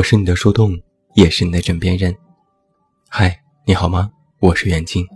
我是你的树洞，也是你的枕边人。嗨，你好吗？我是远近。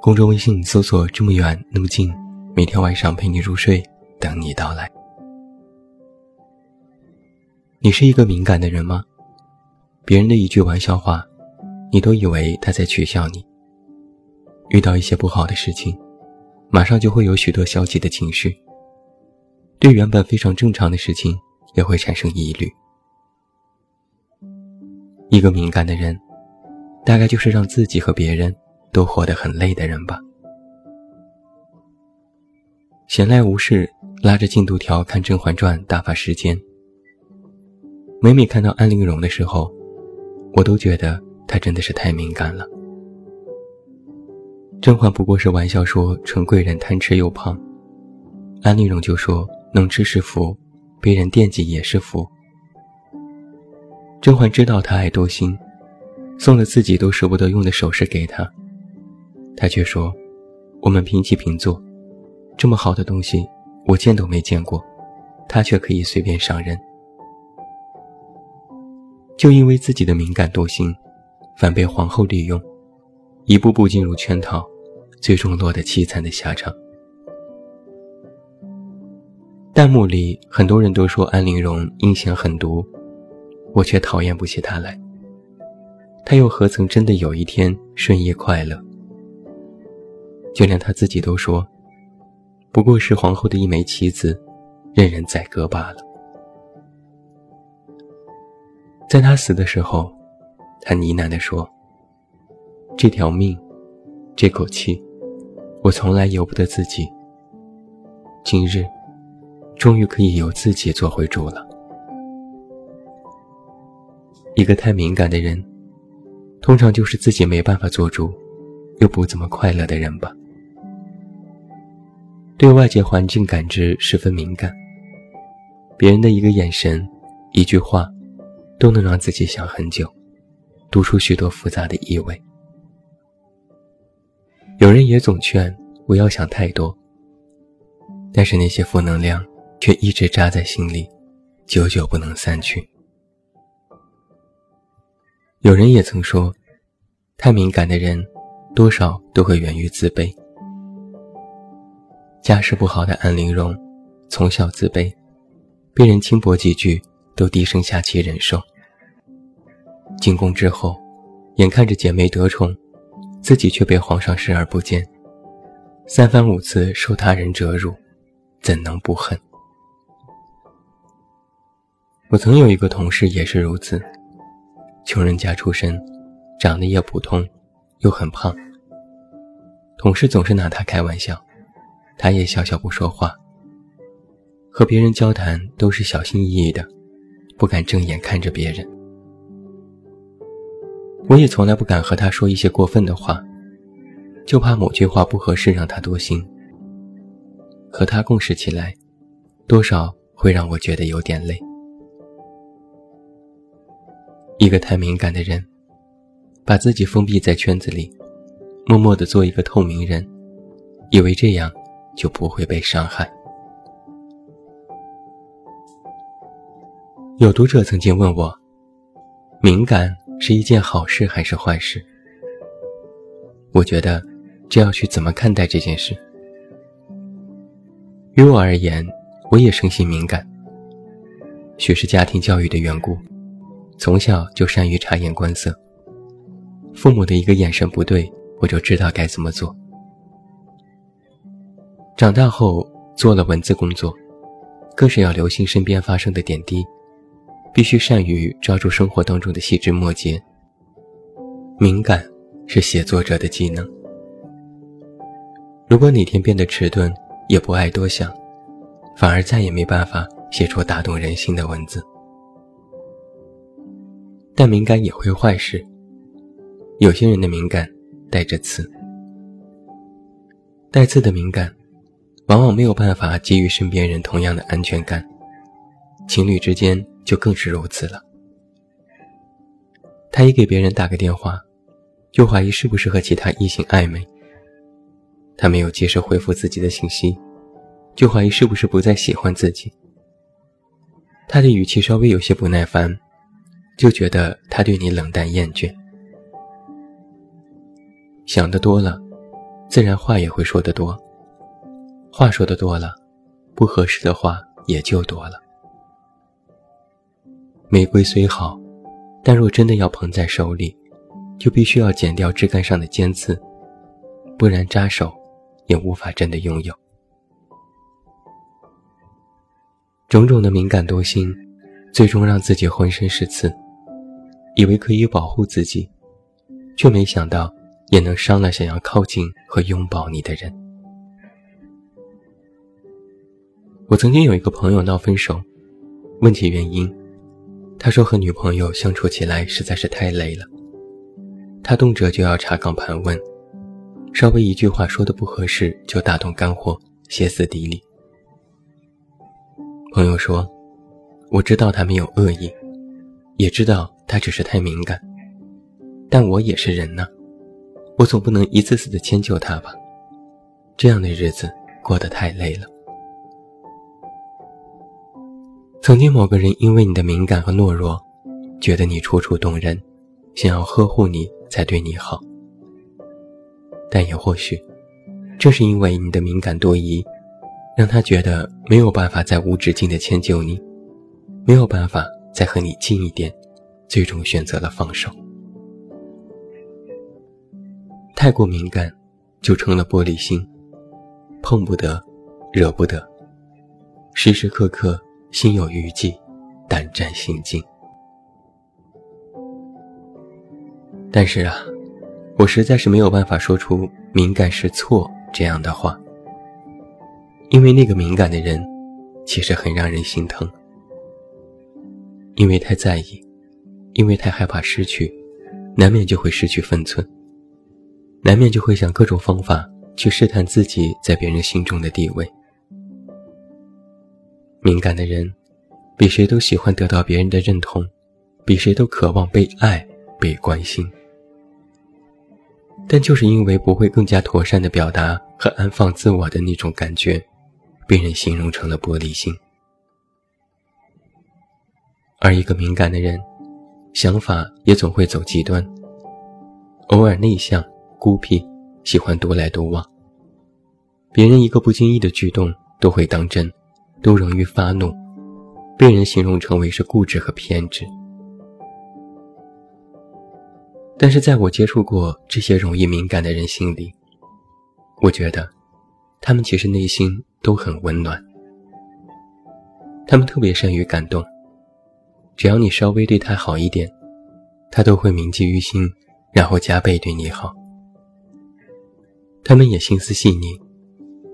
公众微信搜索“这么远那么近”，每天晚上陪你入睡，等你到来。你是一个敏感的人吗？别人的一句玩笑话，你都以为他在取笑你。遇到一些不好的事情，马上就会有许多消极的情绪。对原本非常正常的事情，也会产生疑虑。一个敏感的人，大概就是让自己和别人都活得很累的人吧。闲来无事，拉着进度条看《甄嬛传》打发时间。每每看到安陵容的时候，我都觉得她真的是太敏感了。甄嬛不过是玩笑说纯贵人贪吃又胖，安陵容就说能吃是福，被人惦记也是福。甄嬛知道他爱多心，送了自己都舍不得用的首饰给他，他却说：“我们平起平坐，这么好的东西我见都没见过，他却可以随便上任。”就因为自己的敏感多心，反被皇后利用，一步步进入圈套，最终落得凄惨的下场。弹幕里很多人都说安陵容阴险狠毒。我却讨厌不起他来。他又何曾真的有一天顺意快乐？就连他自己都说，不过是皇后的一枚棋子，任人宰割罢了。在他死的时候，他呢喃地说：“这条命，这口气，我从来由不得自己。今日，终于可以由自己做回主了。”一个太敏感的人，通常就是自己没办法做主，又不怎么快乐的人吧。对外界环境感知十分敏感，别人的一个眼神、一句话，都能让自己想很久，读出许多复杂的意味。有人也总劝不要想太多，但是那些负能量却一直扎在心里，久久不能散去。有人也曾说，太敏感的人，多少都会源于自卑。家世不好的安陵容，从小自卑，被人轻薄几句都低声下气忍受。进宫之后，眼看着姐妹得宠，自己却被皇上视而不见，三番五次受他人折辱，怎能不恨？我曾有一个同事也是如此。穷人家出身，长得也普通，又很胖。同事总是拿他开玩笑，他也笑笑不说话。和别人交谈都是小心翼翼的，不敢正眼看着别人。我也从来不敢和他说一些过分的话，就怕某句话不合适让他多心。和他共事起来，多少会让我觉得有点累。一个太敏感的人，把自己封闭在圈子里，默默地做一个透明人，以为这样就不会被伤害。有读者曾经问我：敏感是一件好事还是坏事？我觉得这要去怎么看待这件事。于我而言，我也生性敏感，许是家庭教育的缘故。从小就善于察言观色，父母的一个眼神不对，我就知道该怎么做。长大后做了文字工作，更是要留心身边发生的点滴，必须善于抓住生活当中的细枝末节。敏感是写作者的技能。如果哪天变得迟钝，也不爱多想，反而再也没办法写出打动人心的文字。但敏感也会坏事。有些人的敏感带着刺，带刺的敏感，往往没有办法给予身边人同样的安全感，情侣之间就更是如此了。他一给别人打个电话，就怀疑是不是和其他异性暧昧；他没有及时回复自己的信息，就怀疑是不是不再喜欢自己；他的语气稍微有些不耐烦。就觉得他对你冷淡厌倦。想得多了，自然话也会说得多。话说的多了，不合适的话也就多了。玫瑰虽好，但若真的要捧在手里，就必须要剪掉枝干上的尖刺，不然扎手，也无法真的拥有。种种的敏感多心，最终让自己浑身是刺，以为可以保护自己，却没想到。也能伤了想要靠近和拥抱你的人。我曾经有一个朋友闹分手，问起原因，他说和女朋友相处起来实在是太累了，他动辄就要查岗盘问，稍微一句话说的不合适就大动肝火，歇斯底里。朋友说：“我知道他没有恶意，也知道他只是太敏感，但我也是人呢。”我总不能一次次的迁就他吧，这样的日子过得太累了。曾经某个人因为你的敏感和懦弱，觉得你楚楚动人，想要呵护你才对你好。但也或许，正是因为你的敏感多疑，让他觉得没有办法再无止境的迁就你，没有办法再和你近一点，最终选择了放手。太过敏感，就成了玻璃心，碰不得，惹不得，时时刻刻心有余悸，胆战心惊。但是啊，我实在是没有办法说出“敏感是错”这样的话，因为那个敏感的人，其实很让人心疼，因为太在意，因为太害怕失去，难免就会失去分寸。难免就会想各种方法去试探自己在别人心中的地位。敏感的人，比谁都喜欢得到别人的认同，比谁都渴望被爱、被关心。但就是因为不会更加妥善的表达和安放自我的那种感觉，被人形容成了玻璃心。而一个敏感的人，想法也总会走极端，偶尔内向。孤僻，喜欢独来独往。别人一个不经意的举动都会当真，都容易发怒，被人形容成为是固执和偏执。但是在我接触过这些容易敏感的人心里，我觉得，他们其实内心都很温暖。他们特别善于感动，只要你稍微对他好一点，他都会铭记于心，然后加倍对你好。他们也心思细腻，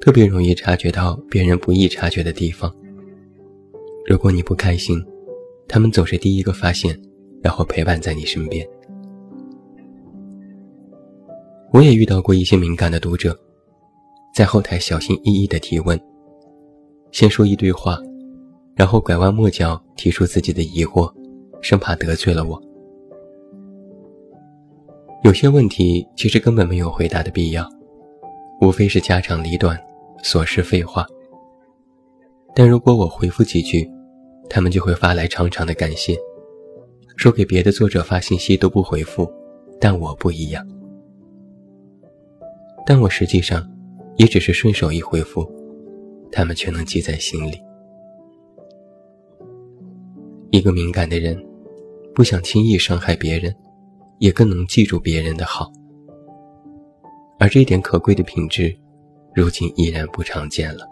特别容易察觉到别人不易察觉的地方。如果你不开心，他们总是第一个发现，然后陪伴在你身边。我也遇到过一些敏感的读者，在后台小心翼翼地提问，先说一堆话，然后拐弯抹角提出自己的疑惑，生怕得罪了我。有些问题其实根本没有回答的必要。无非是家长里短、琐事废话。但如果我回复几句，他们就会发来长长的感谢，说给别的作者发信息都不回复，但我不一样。但我实际上也只是顺手一回复，他们却能记在心里。一个敏感的人，不想轻易伤害别人，也更能记住别人的好。而这一点可贵的品质，如今已然不常见了。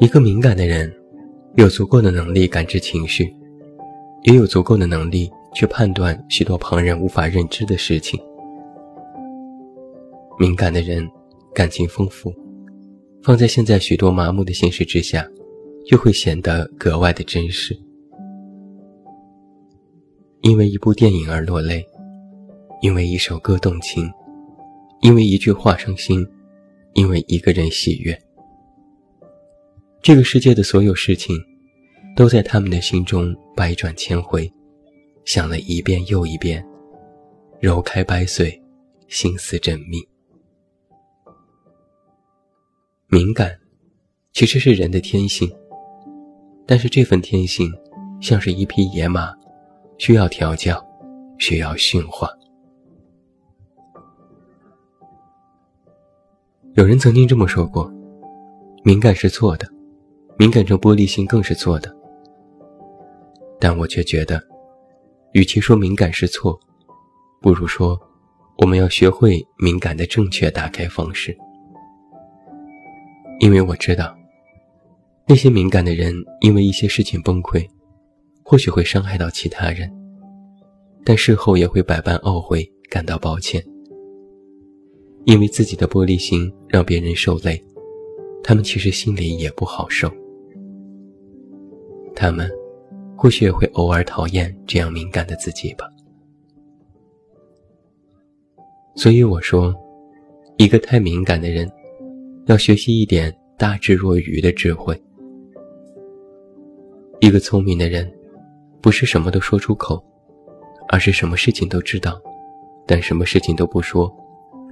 一个敏感的人，有足够的能力感知情绪，也有足够的能力去判断许多旁人无法认知的事情。敏感的人，感情丰富，放在现在许多麻木的现实之下，就会显得格外的真实。因为一部电影而落泪。因为一首歌动情，因为一句话伤心，因为一个人喜悦。这个世界的所有事情，都在他们的心中百转千回，想了一遍又一遍，揉开掰碎，心思缜密。敏感，其实是人的天性，但是这份天性，像是一匹野马，需要调教，需要驯化。有人曾经这么说过：敏感是错的，敏感成玻璃心更是错的。但我却觉得，与其说敏感是错，不如说，我们要学会敏感的正确打开方式。因为我知道，那些敏感的人因为一些事情崩溃，或许会伤害到其他人，但事后也会百般懊悔，感到抱歉。因为自己的玻璃心让别人受累，他们其实心里也不好受。他们。或许也会偶尔讨厌这样敏感的自己吧。所以我说，一个太敏感的人，要学习一点大智若愚的智慧。一个聪明的人，不是什么都说出口，而是什么事情都知道，但什么事情都不说，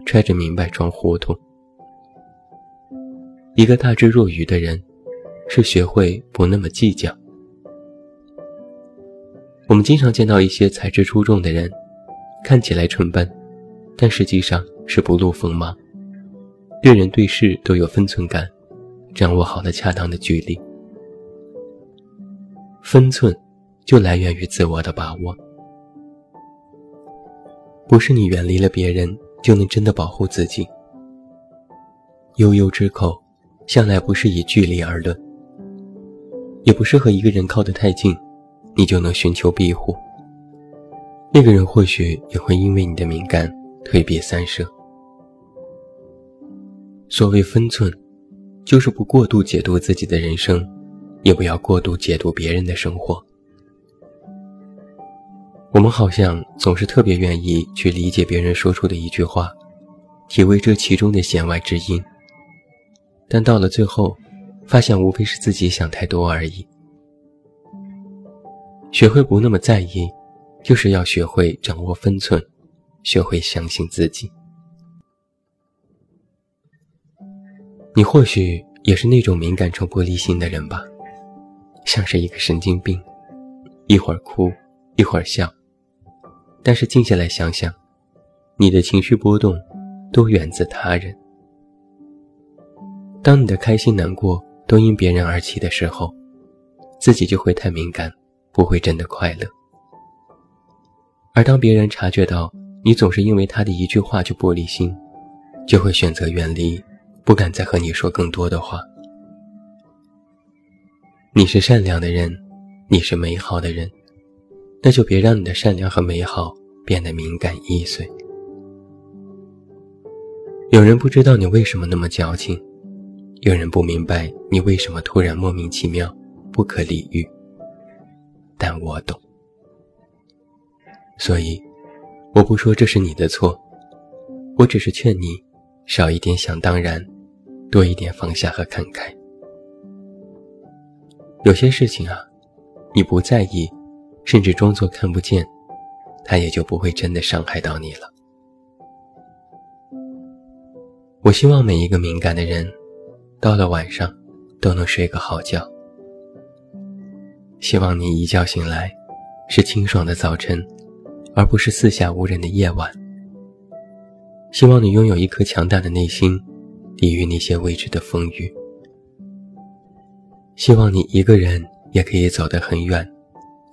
揣着明白装糊涂。一个大智若愚的人，是学会不那么计较。我们经常见到一些才智出众的人，看起来蠢笨，但实际上是不露锋芒，对人对事都有分寸感，掌握好了恰当的距离。分寸就来源于自我的把握，不是你远离了别人就能真的保护自己。悠悠之口，向来不是以距离而论，也不是和一个人靠得太近。你就能寻求庇护。那个人或许也会因为你的敏感退避三舍。所谓分寸，就是不过度解读自己的人生，也不要过度解读别人的生活。我们好像总是特别愿意去理解别人说出的一句话，体味这其中的弦外之音，但到了最后，发现无非是自己想太多而已。学会不那么在意，就是要学会掌握分寸，学会相信自己。你或许也是那种敏感成玻璃心的人吧，像是一个神经病，一会儿哭，一会儿笑。但是静下来想想，你的情绪波动都源自他人。当你的开心难过都因别人而起的时候，自己就会太敏感。不会真的快乐，而当别人察觉到你总是因为他的一句话就玻璃心，就会选择远离，不敢再和你说更多的话。你是善良的人，你是美好的人，那就别让你的善良和美好变得敏感易碎。有人不知道你为什么那么矫情，有人不明白你为什么突然莫名其妙，不可理喻。但我懂，所以我不说这是你的错，我只是劝你少一点想当然，多一点放下和看开。有些事情啊，你不在意，甚至装作看不见，它也就不会真的伤害到你了。我希望每一个敏感的人，到了晚上都能睡个好觉。希望你一觉醒来，是清爽的早晨，而不是四下无人的夜晚。希望你拥有一颗强大的内心，抵御那些未知的风雨。希望你一个人也可以走得很远，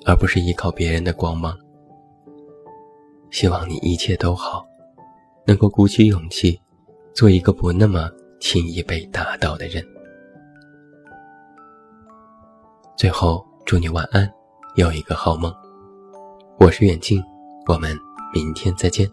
而不是依靠别人的光芒。希望你一切都好，能够鼓起勇气，做一个不那么轻易被打倒的人。最后。祝你晚安，有一个好梦。我是远近，我们明天再见。